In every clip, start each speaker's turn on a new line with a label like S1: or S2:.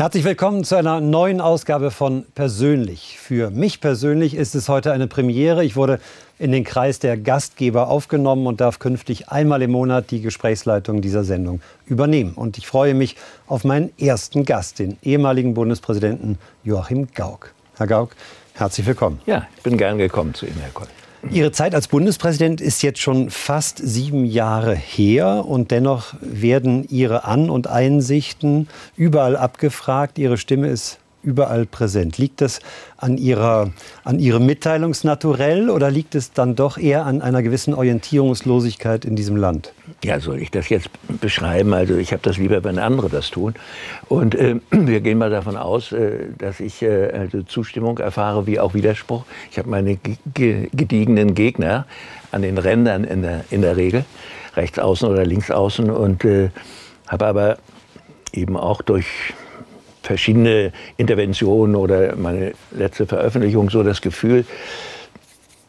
S1: Herzlich willkommen zu einer neuen Ausgabe von Persönlich. Für mich persönlich ist es heute eine Premiere. Ich wurde in den Kreis der Gastgeber aufgenommen und darf künftig einmal im Monat die Gesprächsleitung dieser Sendung übernehmen. Und ich freue mich auf meinen ersten Gast, den ehemaligen Bundespräsidenten Joachim Gauck. Herr Gauck, herzlich willkommen.
S2: Ja, ich bin gern gekommen zu Ihnen, Herr Koll.
S1: Ihre Zeit als Bundespräsident ist jetzt schon fast sieben Jahre her und dennoch werden Ihre An- und Einsichten überall abgefragt. Ihre Stimme ist überall präsent. Liegt das an, ihrer, an Ihrem Mitteilungsnaturell oder liegt es dann doch eher an einer gewissen Orientierungslosigkeit in diesem Land?
S2: Ja, soll ich das jetzt beschreiben? Also ich habe das lieber, wenn andere das tun. Und äh, wir gehen mal davon aus, äh, dass ich äh, also Zustimmung erfahre wie auch Widerspruch. Ich habe meine gediegenen Gegner an den Rändern in der, in der Regel, rechts außen oder links außen, und äh, habe aber eben auch durch verschiedene Interventionen oder meine letzte Veröffentlichung so das Gefühl,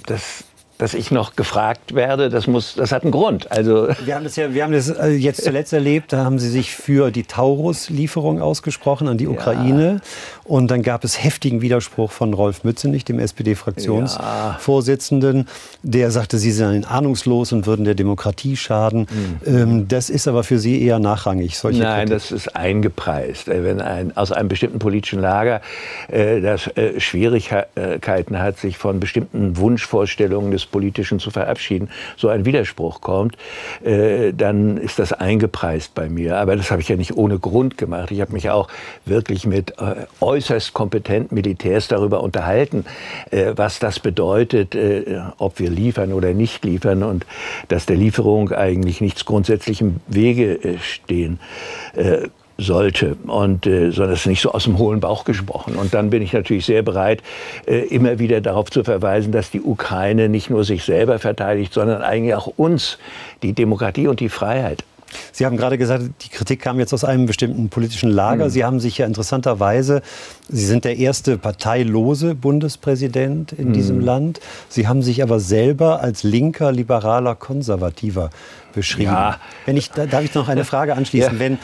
S2: dass dass ich noch gefragt werde, das muss, das hat einen Grund.
S1: Also wir haben das ja, wir haben das äh, jetzt zuletzt erlebt. Da haben Sie sich für die Taurus-Lieferung ausgesprochen an die Ukraine, ja. und dann gab es heftigen Widerspruch von Rolf Mützenich, dem SPD-Fraktionsvorsitzenden, ja. der sagte, Sie seien ahnungslos und würden der Demokratie schaden. Mhm. das ist aber für Sie eher nachrangig.
S2: Solche Nein, Kritik. das ist eingepreist. Äh, wenn ein, aus einem bestimmten politischen Lager äh, das Schwierigkeiten hat, sich von bestimmten Wunschvorstellungen des Politischen zu verabschieden, so ein Widerspruch kommt, äh, dann ist das eingepreist bei mir. Aber das habe ich ja nicht ohne Grund gemacht. Ich habe mich auch wirklich mit äh, äußerst kompetenten Militärs darüber unterhalten, äh, was das bedeutet, ob wir liefern oder nicht liefern und dass der Lieferung eigentlich nichts grundsätzlich im Wege stehen sollte und äh, sondern es ist nicht so aus dem hohlen Bauch gesprochen. Und dann bin ich natürlich sehr bereit, äh, immer wieder darauf zu verweisen, dass die Ukraine nicht nur sich selber verteidigt, sondern eigentlich auch uns, die Demokratie und die Freiheit.
S1: Sie haben gerade gesagt, die Kritik kam jetzt aus einem bestimmten politischen Lager. Mhm. Sie haben sich ja interessanterweise, Sie sind der erste parteilose Bundespräsident in mhm. diesem Land. Sie haben sich aber selber als linker, liberaler, konservativer beschrieben. Ja. Wenn ich, darf ich noch eine Frage anschließen? Ja. Wenn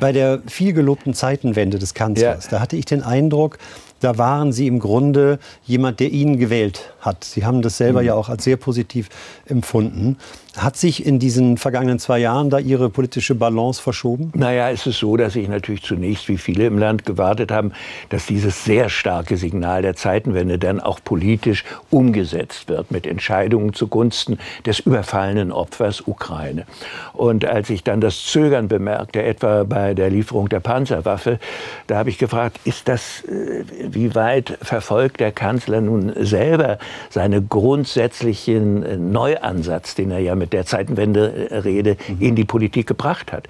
S1: bei der vielgelobten Zeitenwende des Kanzlers, ja. da hatte ich den Eindruck, da waren Sie im Grunde jemand, der Ihnen gewählt hat. Sie haben das selber mhm. ja auch als sehr positiv empfunden. Hat sich in diesen vergangenen zwei Jahren da Ihre politische Balance verschoben?
S2: Naja, es ist so, dass ich natürlich zunächst, wie viele im Land, gewartet haben, dass dieses sehr starke Signal der Zeitenwende dann auch politisch umgesetzt wird mit Entscheidungen zugunsten des überfallenen Opfers Ukraine. Und als ich dann das Zögern bemerkte, etwa bei der Lieferung der Panzerwaffe, da habe ich gefragt, ist das, äh, wie weit verfolgt der Kanzler nun selber seinen grundsätzlichen äh, Neuansatz, den er ja mit der Zeitenwende-Rede mhm. in die Politik gebracht hat.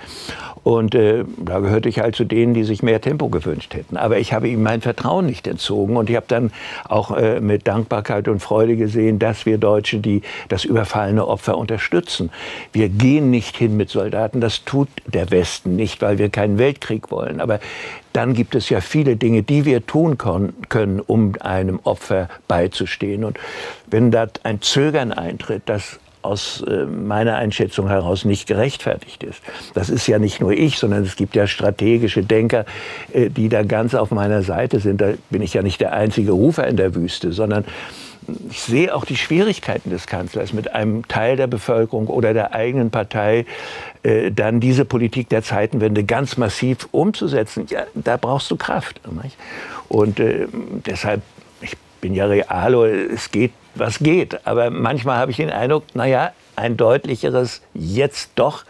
S2: Und äh, da gehörte ich halt zu denen, die sich mehr Tempo gewünscht hätten. Aber ich habe ihm mein Vertrauen nicht entzogen. Und ich habe dann auch äh, mit Dankbarkeit und Freude gesehen, dass wir Deutsche die, das überfallene Opfer unterstützen. Wir gehen nicht hin mit Soldaten. Das tut der Westen nicht, weil wir keinen Weltkrieg wollen. Aber dann gibt es ja viele Dinge, die wir tun können, um einem Opfer beizustehen. Und wenn da ein Zögern eintritt, das aus äh, meiner Einschätzung heraus nicht gerechtfertigt ist. Das ist ja nicht nur ich, sondern es gibt ja strategische Denker, äh, die da ganz auf meiner Seite sind. Da bin ich ja nicht der einzige Rufer in der Wüste, sondern ich sehe auch die Schwierigkeiten des Kanzlers mit einem Teil der Bevölkerung oder der eigenen Partei äh, dann diese Politik der Zeitenwende ganz massiv umzusetzen. Ja, da brauchst du Kraft. Nicht? Und äh, deshalb, bin ja realo, es geht, was geht. Aber manchmal habe ich den Eindruck, naja, ein deutlicheres Jetzt doch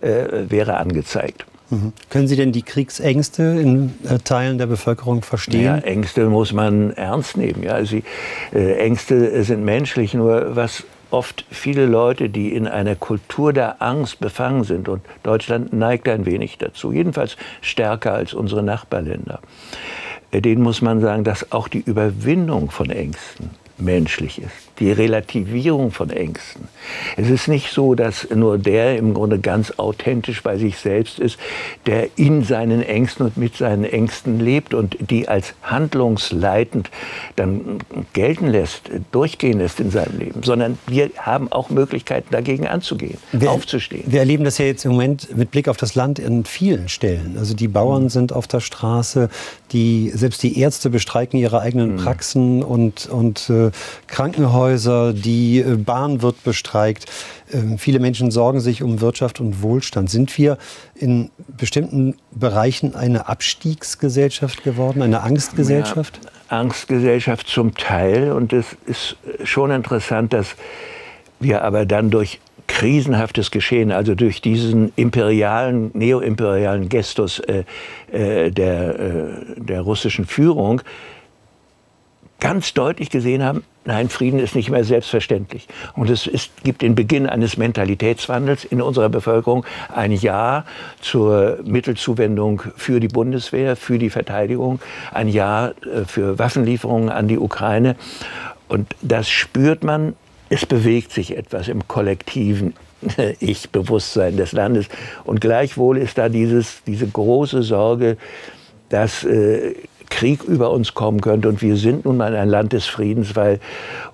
S2: äh, wäre angezeigt.
S1: Mhm. Können Sie denn die Kriegsängste in äh, Teilen der Bevölkerung verstehen? Ja,
S2: Ängste muss man ernst nehmen. Ja. Sie, äh, Ängste sind menschlich, nur was oft viele Leute, die in einer Kultur der Angst befangen sind, und Deutschland neigt ein wenig dazu, jedenfalls stärker als unsere Nachbarländer, denen muss man sagen, dass auch die Überwindung von Ängsten menschlich ist. Die Relativierung von Ängsten. Es ist nicht so, dass nur der im Grunde ganz authentisch bei sich selbst ist, der in seinen Ängsten und mit seinen Ängsten lebt und die als handlungsleitend dann gelten lässt, durchgehen lässt in seinem Leben, sondern wir haben auch Möglichkeiten dagegen anzugehen, wir, aufzustehen.
S1: Wir erleben das ja jetzt im Moment mit Blick auf das Land an vielen Stellen. Also die Bauern mhm. sind auf der Straße, die, selbst die Ärzte bestreiken ihre eigenen mhm. Praxen und, und äh, Krankenhäuser, die äh, Bahn wird bestreikt. Ähm, viele Menschen sorgen sich um Wirtschaft und Wohlstand. Sind wir in bestimmten Bereichen eine Abstiegsgesellschaft geworden, eine Angstgesellschaft?
S2: Ja, Angstgesellschaft zum Teil. Und es ist schon interessant, dass wir aber dann durch krisenhaftes Geschehen, also durch diesen imperialen, neoimperialen Gestus äh, äh, der, äh, der russischen Führung, ganz deutlich gesehen haben, nein, Frieden ist nicht mehr selbstverständlich. Und es ist, gibt den Beginn eines Mentalitätswandels in unserer Bevölkerung, ein Ja zur Mittelzuwendung für die Bundeswehr, für die Verteidigung, ein Ja äh, für Waffenlieferungen an die Ukraine. Und das spürt man, es bewegt sich etwas im kollektiven Ich-Bewusstsein des Landes. Und gleichwohl ist da dieses, diese große Sorge, dass äh, Krieg über uns kommen könnte. Und wir sind nun mal ein Land des Friedens, weil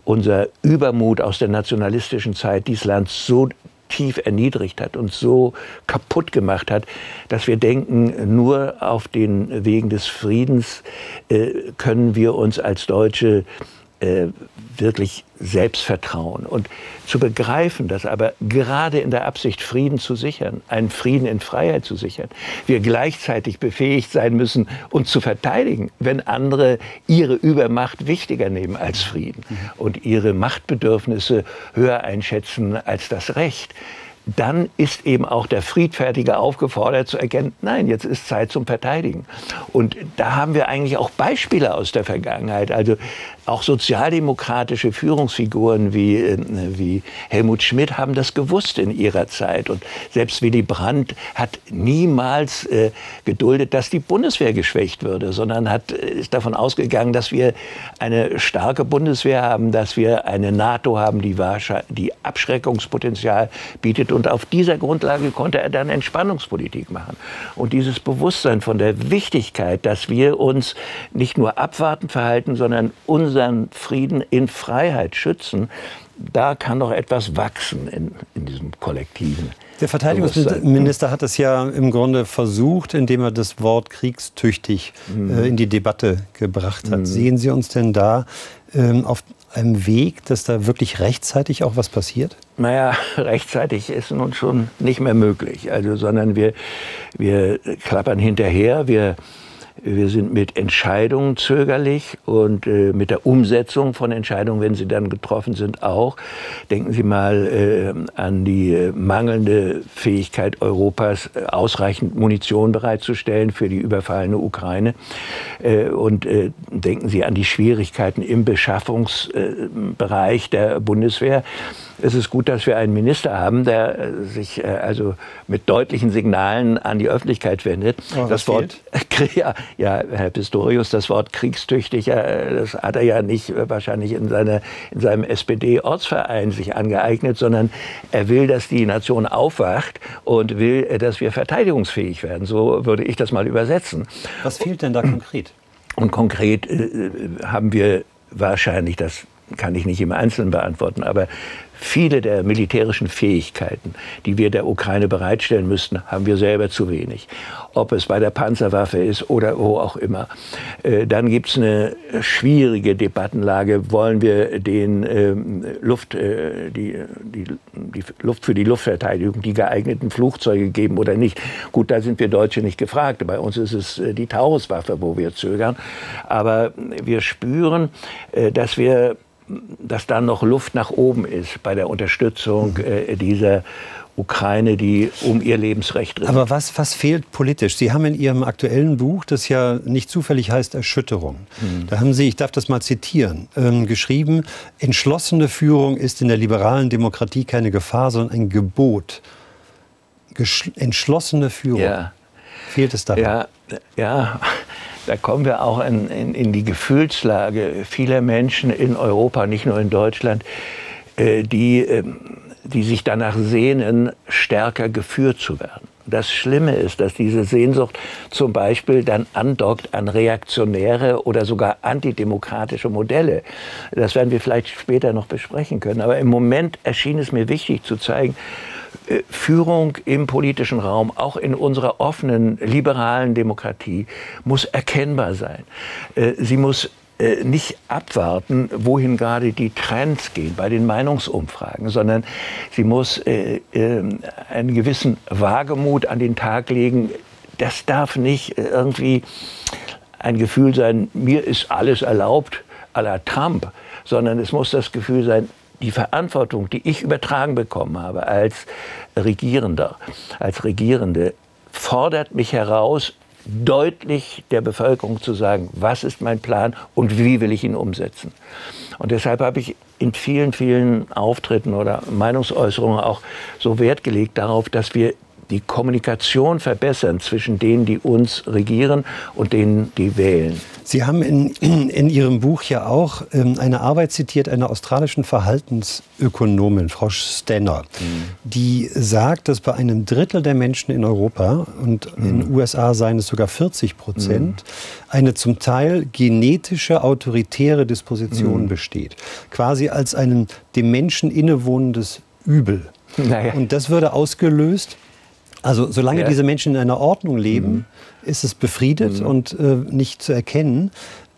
S2: unser Übermut aus der nationalistischen Zeit dieses Land so tief erniedrigt hat und so kaputt gemacht hat, dass wir denken, nur auf den Wegen des Friedens äh, können wir uns als Deutsche äh, wirklich Selbstvertrauen und zu begreifen, dass aber gerade in der Absicht, Frieden zu sichern, einen Frieden in Freiheit zu sichern, wir gleichzeitig befähigt sein müssen, uns zu verteidigen, wenn andere ihre Übermacht wichtiger nehmen als Frieden und ihre Machtbedürfnisse höher einschätzen als das Recht dann ist eben auch der Friedfertige aufgefordert zu erkennen, nein, jetzt ist Zeit zum Verteidigen. Und da haben wir eigentlich auch Beispiele aus der Vergangenheit. Also auch sozialdemokratische Führungsfiguren wie, äh, wie Helmut Schmidt haben das gewusst in ihrer Zeit. Und selbst Willy Brandt hat niemals äh, geduldet, dass die Bundeswehr geschwächt würde, sondern hat, äh, ist davon ausgegangen, dass wir eine starke Bundeswehr haben, dass wir eine NATO haben, die, die Abschreckungspotenzial bietet. Und auf dieser Grundlage konnte er dann Entspannungspolitik machen. Und dieses Bewusstsein von der Wichtigkeit, dass wir uns nicht nur abwarten verhalten, sondern unser unseren Frieden in Freiheit schützen, da kann noch etwas wachsen in, in diesem Kollektiven.
S1: Der Verteidigungsminister hat es ja im Grunde versucht, indem er das Wort kriegstüchtig mhm. äh, in die Debatte gebracht hat. Mhm. Sehen Sie uns denn da ähm, auf einem Weg, dass da wirklich rechtzeitig auch was passiert?
S2: Naja, rechtzeitig ist nun schon nicht mehr möglich. Also, sondern wir, wir klappern hinterher. Wir wir sind mit Entscheidungen zögerlich und äh, mit der Umsetzung von Entscheidungen, wenn sie dann getroffen sind, auch. Denken Sie mal äh, an die äh, mangelnde Fähigkeit Europas, äh, ausreichend Munition bereitzustellen für die überfallene Ukraine. Äh, und äh, denken Sie an die Schwierigkeiten im Beschaffungsbereich der Bundeswehr es ist gut, dass wir einen Minister haben, der äh, sich äh, also mit deutlichen Signalen an die Öffentlichkeit wendet.
S1: Oh, das Wort,
S2: ja, ja, Herr Pistorius, das Wort kriegstüchtig, äh, das hat er ja nicht wahrscheinlich in, seine, in seinem SPD-Ortsverein sich angeeignet, sondern er will, dass die Nation aufwacht und will, dass wir verteidigungsfähig werden. So würde ich das mal übersetzen.
S1: Was fehlt denn da konkret?
S2: Und konkret äh, haben wir wahrscheinlich, das kann ich nicht im Einzelnen beantworten, aber Viele der militärischen Fähigkeiten, die wir der Ukraine bereitstellen müssten, haben wir selber zu wenig. Ob es bei der Panzerwaffe ist oder wo auch immer. Äh, dann gibt es eine schwierige Debattenlage. Wollen wir den ähm, Luft, äh, die, die, die Luft für die Luftverteidigung die geeigneten Flugzeuge geben oder nicht? Gut, da sind wir Deutsche nicht gefragt. Bei uns ist es äh, die Tauruswaffe, wo wir zögern. Aber wir spüren, dass wir dass da noch Luft nach oben ist bei der Unterstützung äh, dieser Ukraine, die um ihr Lebensrecht
S1: ringt. Aber was, was fehlt politisch? Sie haben in Ihrem aktuellen Buch, das ja nicht zufällig heißt Erschütterung, hm. da haben Sie, ich darf das mal zitieren, ähm, geschrieben, entschlossene Führung ist in der liberalen Demokratie keine Gefahr, sondern ein Gebot. Gesch entschlossene Führung. Ja. Fehlt es da?
S2: Ja, ja. Da kommen wir auch in, in, in, die Gefühlslage vieler Menschen in Europa, nicht nur in Deutschland, äh, die, äh, die sich danach sehnen, stärker geführt zu werden. Das Schlimme ist, dass diese Sehnsucht zum Beispiel dann andockt an reaktionäre oder sogar antidemokratische Modelle. Das werden wir vielleicht später noch besprechen können. Aber im Moment erschien es mir wichtig zu zeigen, Führung im politischen Raum, auch in unserer offenen, liberalen Demokratie, muss erkennbar sein. Äh, sie muss äh, nicht abwarten, wohin gerade die Trends gehen bei den Meinungsumfragen, sondern sie muss äh, äh, einen gewissen Wagemut an den Tag legen. Das darf nicht irgendwie ein Gefühl sein, mir ist alles erlaubt à la Trump, sondern es muss das Gefühl sein, die Verantwortung, die ich übertragen bekommen habe als Regierender, als Regierende, fordert mich heraus, deutlich der Bevölkerung zu sagen, was ist mein Plan und wie will ich ihn umsetzen. Und deshalb habe ich in vielen, vielen Auftritten oder Meinungsäußerungen auch so Wert gelegt darauf, dass wir die Kommunikation verbessern zwischen denen, die uns regieren und denen, die wählen.
S1: Sie haben in, in Ihrem Buch ja auch ähm, eine Arbeit zitiert einer australischen Verhaltensökonomin, Frau Stenner, mhm. die sagt, dass bei einem Drittel der Menschen in Europa und mhm. in den USA seien es sogar 40 Prozent, mhm. eine zum Teil genetische autoritäre Disposition mhm. besteht. Quasi als ein dem Menschen innewohnendes Übel. Naja. Und das würde ausgelöst also solange ja. diese Menschen in einer Ordnung leben, mhm. ist es befriedet mhm. und äh, nicht zu erkennen.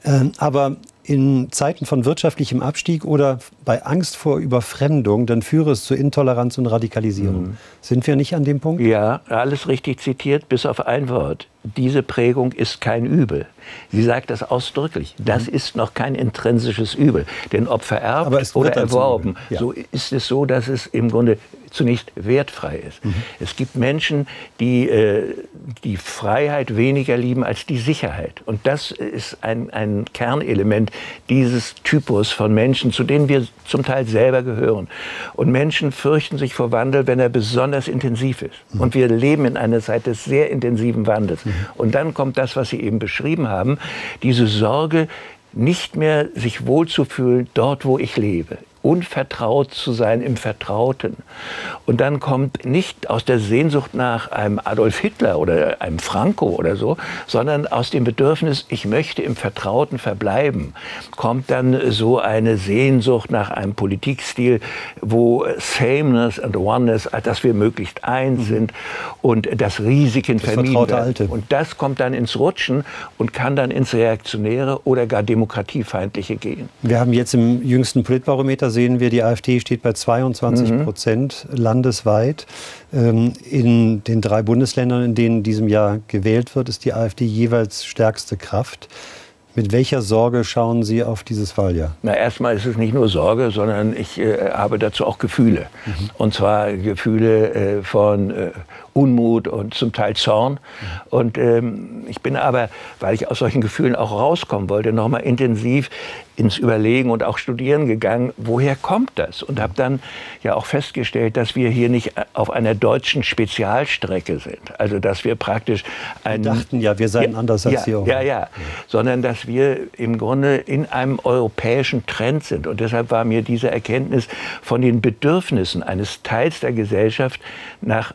S1: Ähm, aber in Zeiten von wirtschaftlichem Abstieg oder bei Angst vor Überfremdung, dann führe es zu Intoleranz und Radikalisierung. Mhm. Sind wir nicht an dem Punkt?
S2: Ja, alles richtig zitiert, bis auf ein Wort. Diese Prägung ist kein Übel. Sie sagt das ausdrücklich. Das mhm. ist noch kein intrinsisches Übel. Denn ob vererbt oder erworben, ja. so ist es so, dass es im Grunde zunächst wertfrei ist. Mhm. Es gibt Menschen, die äh, die Freiheit weniger lieben als die Sicherheit. Und das ist ein, ein Kernelement dieses Typus von Menschen, zu denen wir zum Teil selber gehören. Und Menschen fürchten sich vor Wandel, wenn er besonders intensiv ist. Mhm. Und wir leben in einer Zeit des sehr intensiven Wandels. Mhm. Und dann kommt das, was Sie eben beschrieben haben, diese Sorge, nicht mehr sich wohlzufühlen dort, wo ich lebe unvertraut zu sein im Vertrauten. Und dann kommt nicht aus der Sehnsucht nach einem Adolf Hitler oder einem Franco oder so, sondern aus dem Bedürfnis, ich möchte im Vertrauten verbleiben, kommt dann so eine Sehnsucht nach einem Politikstil, wo Sameness and Oneness, dass wir möglichst eins mhm. sind und dass Risiken das vermieden werden. Und das kommt dann ins Rutschen und kann dann ins Reaktionäre oder gar Demokratiefeindliche gehen.
S1: Wir haben jetzt im jüngsten Politbarometer sehen wir, die AfD steht bei 22 mhm. Prozent landesweit. Ähm, in den drei Bundesländern, in denen in diesem Jahr gewählt wird, ist die AfD jeweils stärkste Kraft. Mit welcher Sorge schauen Sie auf dieses Wahljahr?
S2: Na, erstmal ist es nicht nur Sorge, sondern ich äh, habe dazu auch Gefühle. Mhm. Und zwar Gefühle äh, von äh, Unmut und zum Teil Zorn. Und ähm, ich bin aber, weil ich aus solchen Gefühlen auch rauskommen wollte, nochmal intensiv ins Überlegen und auch Studieren gegangen, woher kommt das? Und habe dann ja auch festgestellt, dass wir hier nicht auf einer deutschen Spezialstrecke sind. Also dass wir praktisch
S1: ein, wir dachten ja, wir seien
S2: ja,
S1: anders
S2: als
S1: ja,
S2: Sie auch. Ja, ja, sondern dass wir im Grunde in einem europäischen Trend sind. Und deshalb war mir diese Erkenntnis von den Bedürfnissen eines Teils der Gesellschaft nach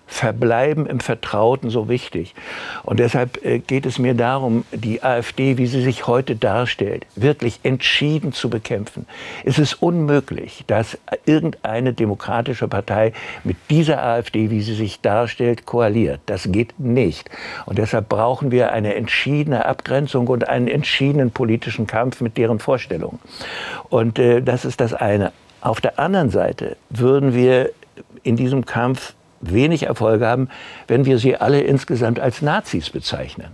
S2: Verbleiben im Vertrauten so wichtig. Und deshalb äh, geht es mir darum, die AfD, wie sie sich heute darstellt, wirklich entschieden entschieden zu bekämpfen. Es ist unmöglich, dass irgendeine demokratische Partei mit dieser AfD, wie sie sich darstellt, koaliert. Das geht nicht. Und deshalb brauchen wir eine entschiedene Abgrenzung und einen entschiedenen politischen Kampf mit deren Vorstellungen. Und äh, das ist das eine. Auf der anderen Seite würden wir in diesem Kampf wenig Erfolge haben, wenn wir sie alle insgesamt als Nazis bezeichnen.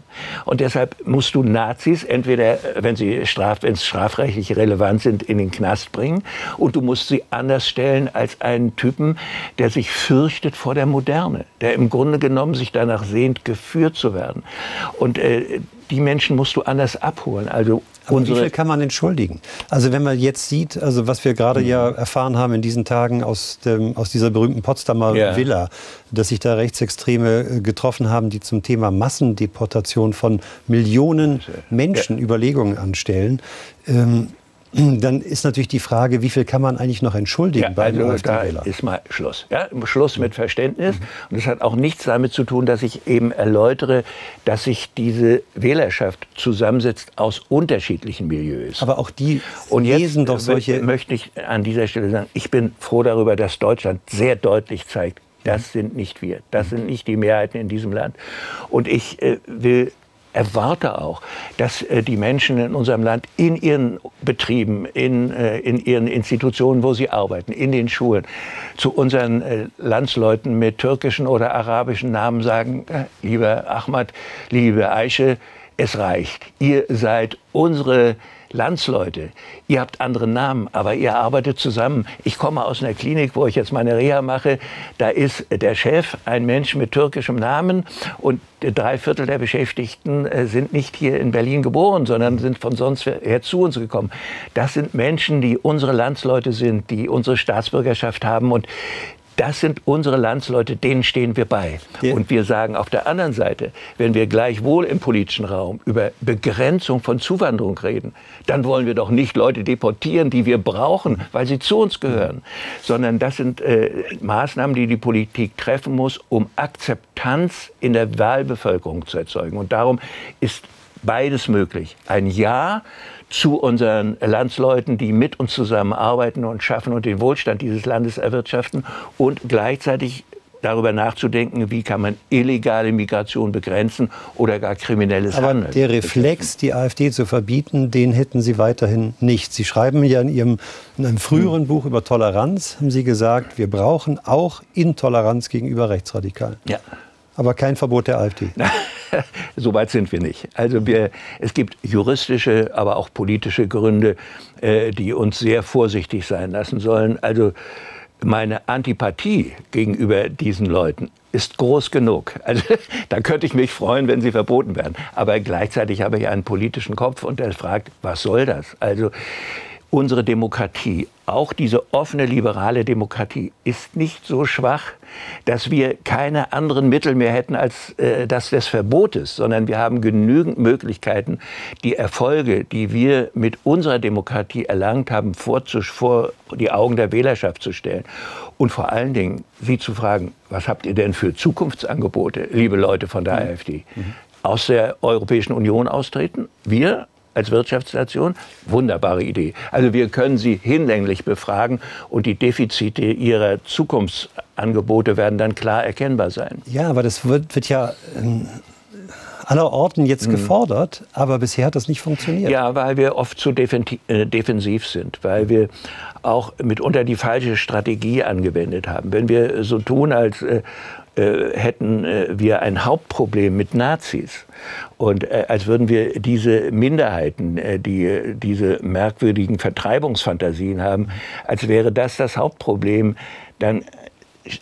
S2: Und deshalb musst du Nazis entweder, wenn sie straf, es strafrechtlich relevant sind, in den Knast bringen und du musst sie anders stellen als einen Typen, der sich fürchtet vor der Moderne, der im Grunde genommen sich danach sehnt, geführt zu werden. Und äh, die Menschen musst du anders abholen. Also
S1: Aber wie viel kann man entschuldigen? Also wenn man jetzt sieht, also was wir gerade mhm. ja erfahren haben in diesen Tagen aus, dem, aus dieser berühmten Potsdamer ja. Villa, dass sich da Rechtsextreme äh, getroffen haben, die zum Thema Massendeportation von Millionen Menschen ja. Überlegungen anstellen. Ähm, dann ist natürlich die Frage, wie viel kann man eigentlich noch entschuldigen
S2: ja, bei also da ist mal Schluss. Ja, Schluss mit Verständnis. Mhm. Und das hat auch nichts damit zu tun, dass ich eben erläutere, dass sich diese Wählerschaft zusammensetzt aus unterschiedlichen Milieus.
S1: Aber auch die
S2: und lesen doch solche. Möchte ich an dieser Stelle sagen, ich bin froh darüber, dass Deutschland sehr deutlich zeigt, das mhm. sind nicht wir. Das sind nicht die Mehrheiten in diesem Land. Und ich äh, will erwarte auch, dass äh, die Menschen in unserem Land in ihren Betrieben, in, äh, in ihren Institutionen, wo sie arbeiten, in den Schulen, zu unseren äh, Landsleuten mit türkischen oder arabischen Namen sagen, lieber Ahmad, liebe Aische, es reicht. Ihr seid unsere Landsleute, ihr habt andere Namen, aber ihr arbeitet zusammen. Ich komme aus einer Klinik, wo ich jetzt meine Reha mache. Da ist der Chef ein Mensch mit türkischem Namen und drei Viertel der Beschäftigten äh, sind nicht hier in Berlin geboren, sondern sind von sonst her zu uns gekommen. Das sind Menschen, die unsere Landsleute sind, die unsere Staatsbürgerschaft haben und das sind unsere Landsleute, denen stehen wir bei. Ja. Und wir sagen auf der anderen Seite, wenn wir gleichwohl im politischen Raum über Begrenzung von Zuwanderung reden, dann wollen wir doch nicht Leute deportieren, die wir brauchen, weil sie zu uns gehören, sondern das sind äh, Maßnahmen, die die Politik treffen muss, um Akzeptanz in der Wahlbevölkerung zu erzeugen. Und darum ist beides möglich. Ein Ja zu unseren Landsleuten, die mit uns zusammenarbeiten und schaffen und den Wohlstand dieses Landes erwirtschaften und gleichzeitig darüber nachzudenken, wie kann man illegale Migration begrenzen oder gar kriminelles
S1: Aber
S2: Handeln.
S1: Der Reflex, die AfD zu verbieten, den hätten Sie weiterhin nicht. Sie schreiben ja in Ihrem in einem früheren hm. Buch über Toleranz, haben Sie gesagt, wir brauchen auch Intoleranz gegenüber Rechtsradikalen.
S2: Ja.
S1: Aber kein Verbot der AfD.
S2: so weit sind wir nicht. Also wir, es gibt juristische, aber auch politische Gründe, äh, die uns sehr vorsichtig sein lassen sollen. Also meine Antipathie gegenüber diesen Leuten ist groß genug. Also da könnte ich mich freuen, wenn sie verboten werden. Aber gleichzeitig habe ich einen politischen Kopf und der fragt, was soll das? Also unsere Demokratie, auch diese offene liberale Demokratie, ist nicht so schwach, dass wir keine anderen Mittel mehr hätten als äh, das des Verbotes, sondern wir haben genügend Möglichkeiten, die Erfolge, die wir mit unserer Demokratie erlangt haben, vor, vor die Augen der Wählerschaft zu stellen. Und vor allen Dingen sie zu fragen, was habt ihr denn für Zukunftsangebote, liebe Leute von der mhm. AfD? Aus der Europäischen Union austreten? Wir als Wirtschaftsnation. Wunderbare Idee. Also wir können sie hinlänglich befragen und die Defizite ihrer Zukunftsangebote werden dann klar erkennbar sein.
S1: Ja, aber das wird, wird ja in aller Orten jetzt mhm. gefordert, aber bisher hat das nicht funktioniert.
S2: Ja, weil wir oft zu äh, defensiv sind, weil wir auch mitunter die falsche Strategie angewendet haben. Wenn wir so tun, als äh, hätten äh, wir ein Hauptproblem mit Nazis. Und äh, als würden wir diese Minderheiten, äh, die diese merkwürdigen Vertreibungsfantasien haben, als wäre das das Hauptproblem, dann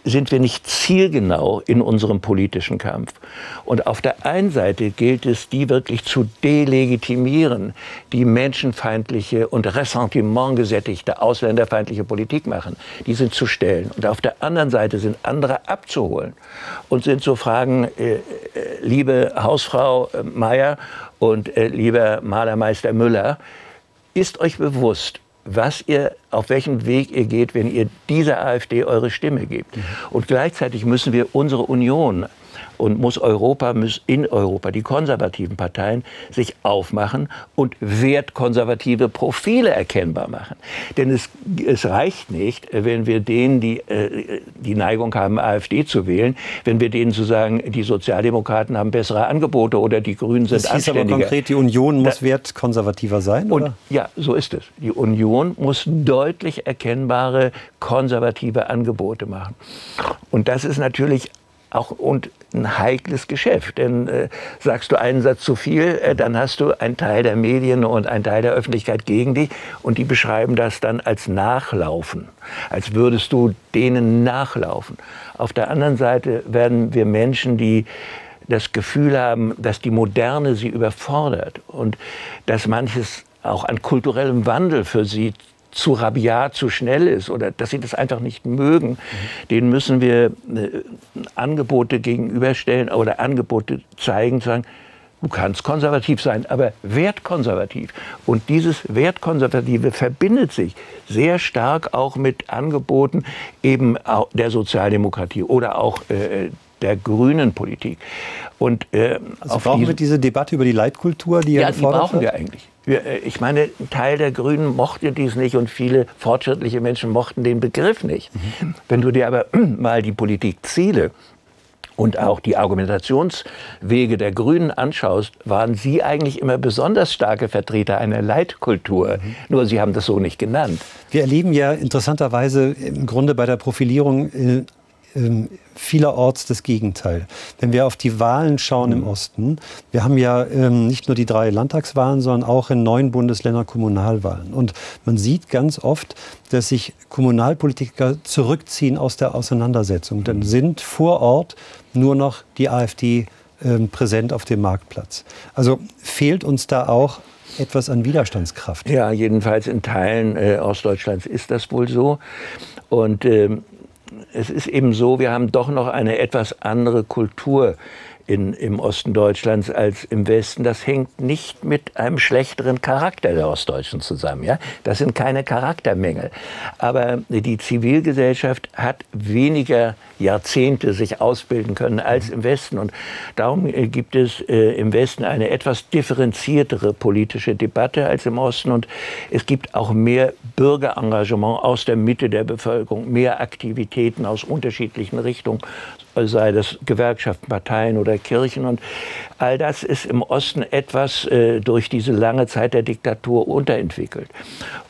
S2: sind wir nicht zielgenau in unserem politischen Kampf. Und auf der einen Seite gilt es, die wirklich zu delegitimieren, die menschenfeindliche und ressentimentgesättigte ausländerfeindliche Politik machen. Die sind zu stellen. Und auf der anderen Seite sind andere abzuholen und sind zu fragen, äh, äh liebe Hausfrau äh, Meier und äh, lieber Malermeister Müller, ist euch bewusst, was ihr, auf welchem Weg ihr geht, wenn ihr dieser AfD eure Stimme gebt. Und gleichzeitig müssen wir unsere Union und muss Europa, muss in Europa die konservativen Parteien sich aufmachen und wertkonservative Profile erkennbar machen. Denn es, es reicht nicht, wenn wir denen, die äh, die Neigung haben, AfD zu wählen, wenn wir denen zu sagen, die Sozialdemokraten haben bessere Angebote oder die Grünen sind das anständiger. aber
S1: konkret, die Union muss da, wertkonservativer sein,
S2: und, Ja, so ist es. Die Union muss deutlich erkennbare konservative Angebote machen. Und das ist natürlich auch und ein heikles Geschäft. Denn äh, sagst du einen Satz zu viel, äh, dann hast du einen Teil der Medien und einen Teil der Öffentlichkeit gegen dich und die beschreiben das dann als Nachlaufen, als würdest du denen nachlaufen. Auf der anderen Seite werden wir Menschen, die das Gefühl haben, dass die Moderne sie überfordert und dass manches auch an kulturellem Wandel für sie zu rabiat, zu schnell ist oder dass sie das einfach nicht mögen, mhm. denen müssen wir äh, Angebote gegenüberstellen oder Angebote zeigen, sagen, du kannst konservativ sein, aber wertkonservativ. Und dieses Wertkonservative verbindet sich sehr stark auch mit Angeboten eben der Sozialdemokratie oder auch äh, der grünen Politik.
S1: Und äh, also brauchen wir diese Debatte über die Leitkultur, die
S2: ja, die brauchen wird? wir eigentlich. Äh, ich meine, ein Teil der Grünen mochte dies nicht und viele fortschrittliche Menschen mochten den Begriff nicht. Mhm. Wenn du dir aber mal die Politikziele und auch die Argumentationswege der Grünen anschaust, waren sie eigentlich immer besonders starke Vertreter einer Leitkultur. Mhm. Nur sie haben das so nicht genannt.
S1: Wir erleben ja interessanterweise im Grunde bei der Profilierung äh, vielerorts das Gegenteil. Wenn wir auf die Wahlen schauen im mhm. Osten, wir haben ja ähm, nicht nur die drei Landtagswahlen, sondern auch in neun Bundesländern Kommunalwahlen. Und man sieht ganz oft, dass sich Kommunalpolitiker zurückziehen aus der Auseinandersetzung. Dann mhm. sind vor Ort nur noch die AfD ähm, präsent auf dem Marktplatz. Also fehlt uns da auch etwas an Widerstandskraft.
S2: Ja, jedenfalls in Teilen äh, Ostdeutschlands ist das wohl so. Und ähm, es ist eben so, wir haben doch noch eine etwas andere Kultur in, im Osten Deutschlands als im Westen. Das hängt nicht mit einem schlechteren Charakter der Ostdeutschen zusammen. Ja? Das sind keine Charaktermängel. Aber die Zivilgesellschaft hat weniger Jahrzehnte sich ausbilden können als im Westen. Und darum äh, gibt es äh, im Westen eine etwas differenziertere politische Debatte als im Osten. Und es gibt auch mehr Bürgerengagement aus der Mitte der Bevölkerung, mehr Aktivitäten aus unterschiedlichen Richtungen, sei das Gewerkschaften, Parteien oder Kirchen. Und all das ist im Osten etwas äh, durch diese lange Zeit der Diktatur unterentwickelt.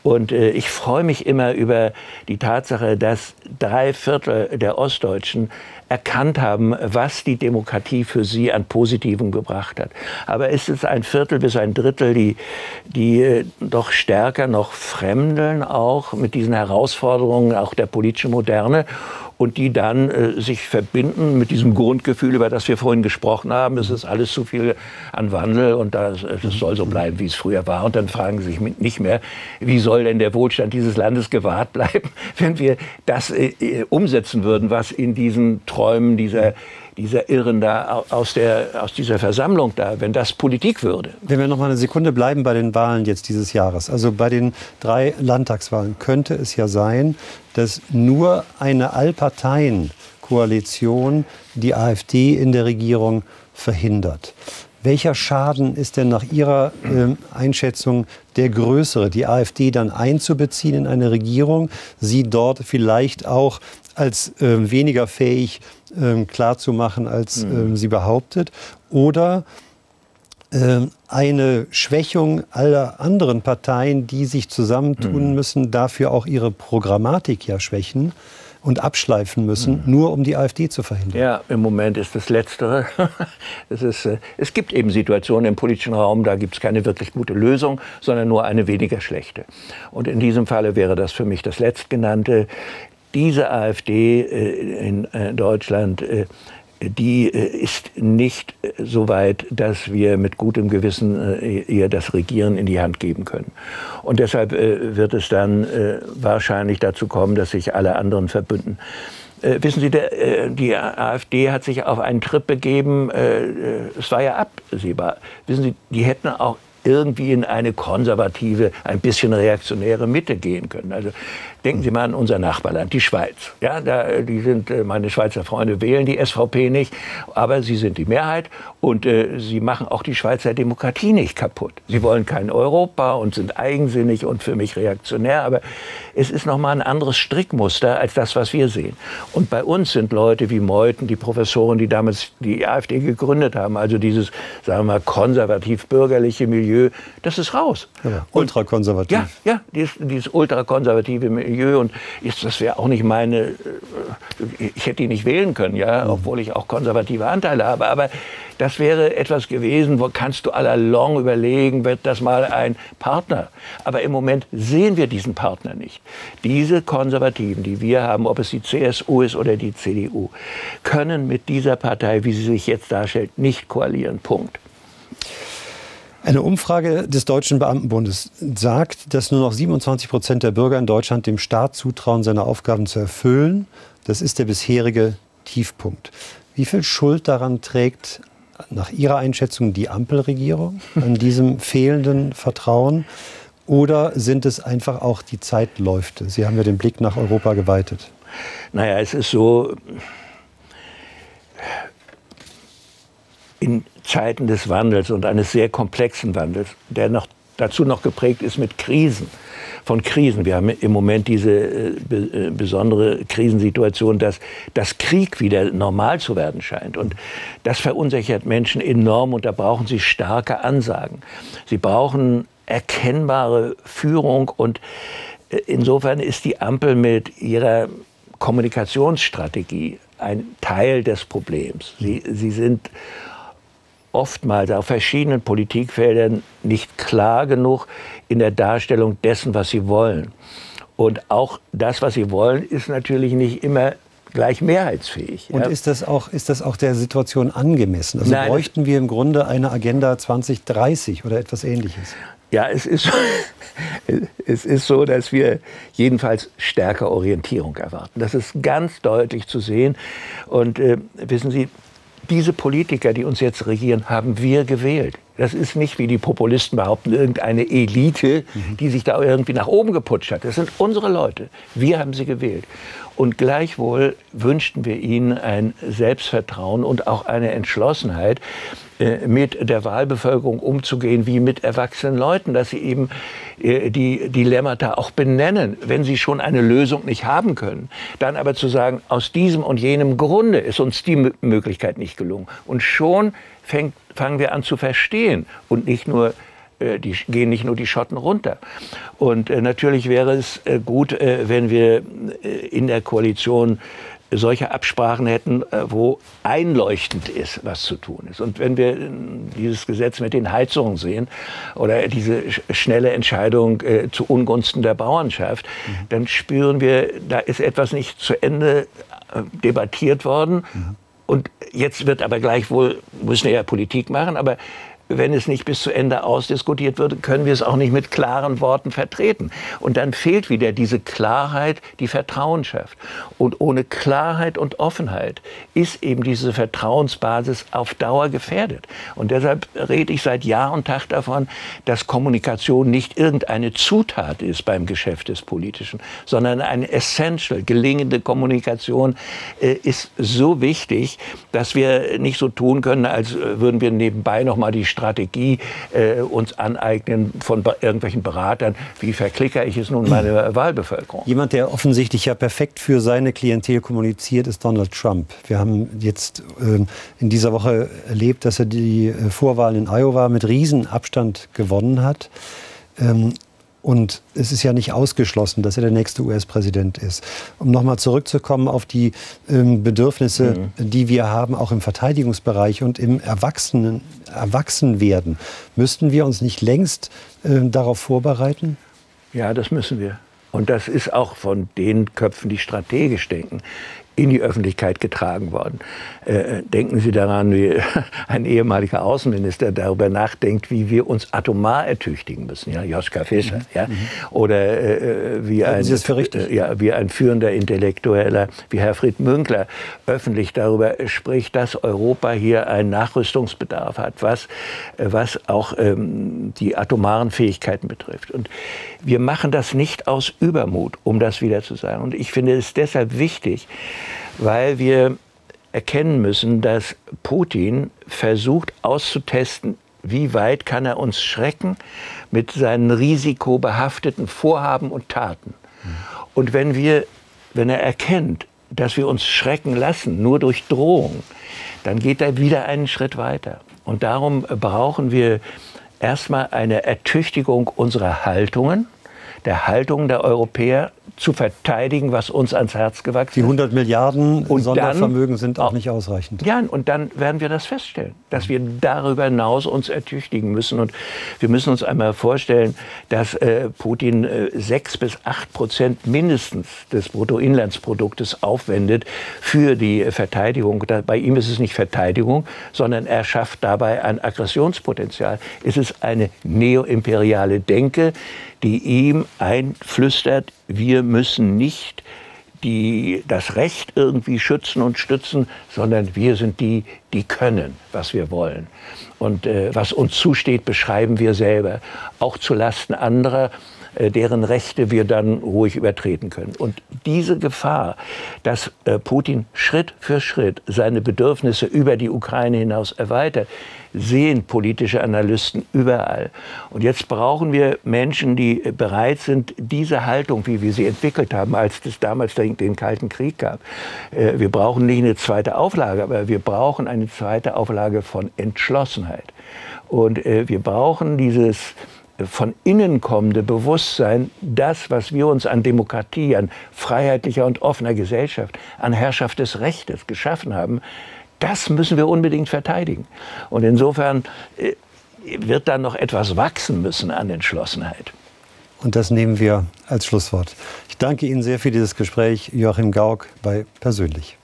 S2: Und äh, ich freue mich immer über die Tatsache, dass drei Viertel der Ostdeutschen erkannt haben, was die Demokratie für sie an Positivem gebracht hat. Aber ist es ein Viertel bis ein Drittel, die, die äh, doch stärker noch fremdeln, auch mit diesen Herausforderungen auch der politischen Moderne und die dann äh, sich verbinden mit diesem Grundgefühl, über das wir vorhin gesprochen haben. Es ist alles zu viel an Wandel und das, das soll so bleiben, wie es früher war. Und dann fragen sie sich nicht mehr, wie soll denn der Wohlstand dieses Landes gewahrt bleiben, wenn wir das äh, äh umsetzen würden, was in diesen Träumen dieser dieser Irren da aus, der, aus dieser Versammlung da, wenn das Politik würde.
S1: Wenn wir noch mal eine Sekunde bleiben bei den Wahlen jetzt dieses Jahres. Also bei den drei Landtagswahlen könnte es ja sein, dass nur eine Allparteien-Koalition die AfD in der Regierung verhindert. Welcher Schaden ist denn nach Ihrer äh, Einschätzung der größere, die AfD dann einzubeziehen in eine Regierung, sie dort vielleicht auch als äh, weniger fähig äh, klarzumachen, als mhm. äh, sie behauptet, oder ähm, eine Schwächung aller anderen Parteien, die sich zusammentun mhm. müssen, dafür auch ihre Programmatik ja schwächen und abschleifen müssen, mhm. nur um die AfD zu verhindern.
S2: Ja, im Moment ist das Letztere. es, ist, äh, es gibt eben Situationen im politischen Raum, da gibt es keine wirklich gute Lösung, sondern nur eine weniger schlechte. Und in diesem Falle wäre das für mich das Letztgenannte. Diese AfD äh, in äh, Deutschland die ist nicht so weit, dass wir mit gutem Gewissen ihr das Regieren in die Hand geben können. Und deshalb wird es dann wahrscheinlich dazu kommen, dass sich alle anderen verbünden. Äh, wissen Sie, äh, die AfD hat sich auf einen Trip begeben. Äh, es war ja absehbar. Wissen Sie, die hätten auch irgendwie in eine konservative, ein bisschen reaktionäre Mitte gehen können. Also denken Sie mal an unser Nachbarland, die Schweiz. Ja, da, die sind, äh, meine Schweizer Freunde wählen die SVP nicht, aber sie sind die Mehrheit und äh, sie machen auch die Schweizer Demokratie nicht kaputt. Sie wollen kein Europa und sind eigensinnig und für mich reaktionär, aber es ist noch mal ein anderes Strickmuster als das, was wir sehen. Und bei uns sind Leute wie Meuthen, die Professoren, die damals die AfD gegründet haben, also dieses, sagen wir mal, konservativ-bürgerliche Milieu, das ist raus.
S1: Ja, ultrakonservativ.
S2: Ja, ja, dieses, dieses ultrakonservative Milieu und ist, das wäre auch nicht meine, äh, ich hätte die nicht wählen können, ja, mhm. obwohl ich auch konservative Anteile habe, aber das wäre etwas gewesen, wo kannst du allalong überlegen, wird das mal ein Partner. Aber im Moment sehen wir diesen Partner nicht. Diese Konservativen, die wir haben, ob es die CSU ist oder die CDU, können mit dieser Partei, wie sie sich jetzt darstellt, nicht koalieren. Punkt.
S1: Eine Umfrage des Deutschen Beamtenbundes sagt, dass nur noch 27 Prozent der Bürger in Deutschland dem Staat zutrauen, seine Aufgaben zu erfüllen. Das ist der bisherige Tiefpunkt. Wie viel Schuld daran trägt nach Ihrer Einschätzung die Ampelregierung an diesem fehlenden Vertrauen? Oder sind es einfach auch die Zeitläufte? Sie haben ja den Blick nach Europa geweitet.
S2: Naja, es ist so, in Zeiten des Wandels und eines sehr komplexen Wandels, der noch dazu noch geprägt ist mit Krisen, von Krisen. Wir haben im Moment diese äh, äh, besondere Krisensituation, dass das Krieg wieder normal zu werden scheint. Und das verunsichert Menschen enorm und da brauchen sie starke Ansagen. Sie brauchen erkennbare Führung und äh, insofern ist die Ampel mit ihrer Kommunikationsstrategie ein Teil des Problems. Sie, sie sind oftmals auf verschiedenen Politikfeldern nicht klar genug in der Darstellung dessen, was sie wollen. Und auch das, was sie wollen, ist natürlich nicht immer gleich mehrheitsfähig.
S1: Und ja. ist, das auch, ist das auch der Situation angemessen? Also Nein, bräuchten wir im Grunde eine Agenda 2030 oder etwas Ähnliches?
S2: Ja, es ist, es ist so, dass wir jedenfalls stärker Orientierung erwarten. Das ist ganz deutlich zu sehen. Und äh, wissen Sie, diese Politiker, die uns jetzt regieren, haben wir gewählt. Das ist nicht, wie die Populisten behaupten, irgendeine Elite, die sich da irgendwie nach oben geputscht hat. Das sind unsere Leute. Wir haben sie gewählt. Und gleichwohl wünschten wir ihnen ein Selbstvertrauen und auch eine Entschlossenheit, äh, mit der Wahlbevölkerung umzugehen wie mit erwachsenen Leuten, dass sie eben äh, die Dilemmata auch benennen, wenn sie schon eine Lösung nicht haben können. Dann aber zu sagen, aus diesem und jenem Grunde ist uns die Möglichkeit nicht gelungen. Und schon fängt, fangen wir an zu verstehen und nicht nur äh, die gehen nicht nur die Schotten runter. Und natürlich wäre es gut, wenn wir in der Koalition solche Absprachen hätten, äh, wo einleuchtend ist, was zu tun ist. Und wenn wir äh, dieses Gesetz mit den Heizungen sehen oder diese schnelle Entscheidung äh, zu Ungunsten der Bauernschaft, mhm. dann spüren wir, da ist etwas nicht zu Ende äh, debattiert worden. Mhm. Und jetzt wird aber gleichwohl, müssen wir ja Politik machen, aber wenn es nicht bis zu Ende ausdiskutiert wird, können wir es auch nicht mit klaren Worten vertreten. Und dann fehlt wieder diese Klarheit, die Vertrauen schafft. Und ohne Klarheit und Offenheit ist eben diese Vertrauensbasis auf Dauer gefährdet. Und deshalb rede ich seit Jahr und Tag davon, dass Kommunikation nicht irgendeine Zutat ist beim Geschäft des Politischen, sondern eine essential, gelingende Kommunikation äh, ist so wichtig, dass wir nicht so tun können, als würden wir nebenbei noch mal die Strategie äh, uns aneignen von irgendwelchen Beratern. Wie verklickere ich es nun meine Wahlbevölkerung?
S1: Jemand, der offensichtlich ja perfekt für seine Klientel kommuniziert, ist Donald Trump. Wir haben jetzt äh, in dieser Woche erlebt, dass er die äh, Vorwahlen in Iowa mit Riesenabstand gewonnen hat. Ähm, und es ist ja nicht ausgeschlossen, dass er der nächste US-Präsident ist. Um nochmal zurückzukommen auf die ähm, Bedürfnisse, mhm. die wir haben, auch im Verteidigungsbereich und im Erwachsenen, Erwachsenwerden, müssten wir uns nicht längst äh, darauf vorbereiten?
S2: Ja, das müssen wir. Und das ist auch von den Köpfen, die strategisch denken, in die Öffentlichkeit getragen worden. Äh, denken Sie daran, wie ein ehemaliger Außenminister darüber nachdenkt, wie wir uns atomar ertüchtigen müssen, ja, Joschka Fischer, mhm. ja, mhm. oder äh, wie, ein, äh, ja, wie ein führender Intellektueller wie Herfried Münkler öffentlich darüber spricht, dass Europa hier einen Nachrüstungsbedarf hat, was, äh, was auch ähm, die atomaren Fähigkeiten betrifft. Und wir machen das nicht aus Übermut, um das wieder zu sagen. Und ich finde es deshalb wichtig, weil wir erkennen müssen, dass Putin versucht auszutesten, wie weit kann er uns schrecken mit seinen risikobehafteten Vorhaben und Taten. Und wenn wir, wenn er erkennt, dass wir uns schrecken lassen, nur durch Drohung, dann geht er wieder einen Schritt weiter. Und darum brauchen wir erstmal eine Ertüchtigung unserer Haltungen, der Haltungen der Europäer, zu verteidigen, was uns ans Herz gewachsen ist.
S1: Die 100 Milliarden und Sondervermögen dann, sind auch nicht ausreichend.
S2: Ja, und dann werden wir das feststellen, dass wir darüber hinaus uns ertüchtigen müssen. Und wir müssen uns einmal vorstellen, dass äh, Putin äh, sechs bis acht Prozent mindestens des Bruttoinlandsproduktes aufwendet für die Verteidigung. Da, bei ihm ist es nicht Verteidigung, sondern er schafft dabei ein Aggressionspotenzial. Es ist eine neoimperiale Denke, die ihm einflüstert, wir müssen nicht die das Recht irgendwie schützen und stützen, sondern wir sind die, die können, was wir wollen. Und äh, was uns zusteht, beschreiben wir selber, auch zu Lasten anderer. Äh, deren Rechte wir dann ruhig übertreten können. Und diese Gefahr, dass äh, Putin Schritt für Schritt seine Bedürfnisse über die Ukraine hinaus erweitert, sehen politische Analysten überall. Und jetzt brauchen wir Menschen, die bereit sind, diese Haltung, wie wir sie entwickelt haben, als es damals den Kalten Krieg gab. Äh, wir brauchen nicht eine zweite Auflage, aber wir brauchen eine zweite Auflage von Entschlossenheit. Und wir brauchen dieses von innen kommende Bewusstsein, das, was wir uns an Demokratie, an freiheitlicher und offener Gesellschaft, an Herrschaft des Rechtes geschaffen haben, das müssen wir unbedingt verteidigen. Und insofern äh, wird da noch etwas wachsen müssen an Entschlossenheit.
S1: Und das nehmen wir als Schlusswort. Ich danke Ihnen sehr für dieses Gespräch, Joachim Gauck bei Persönlich.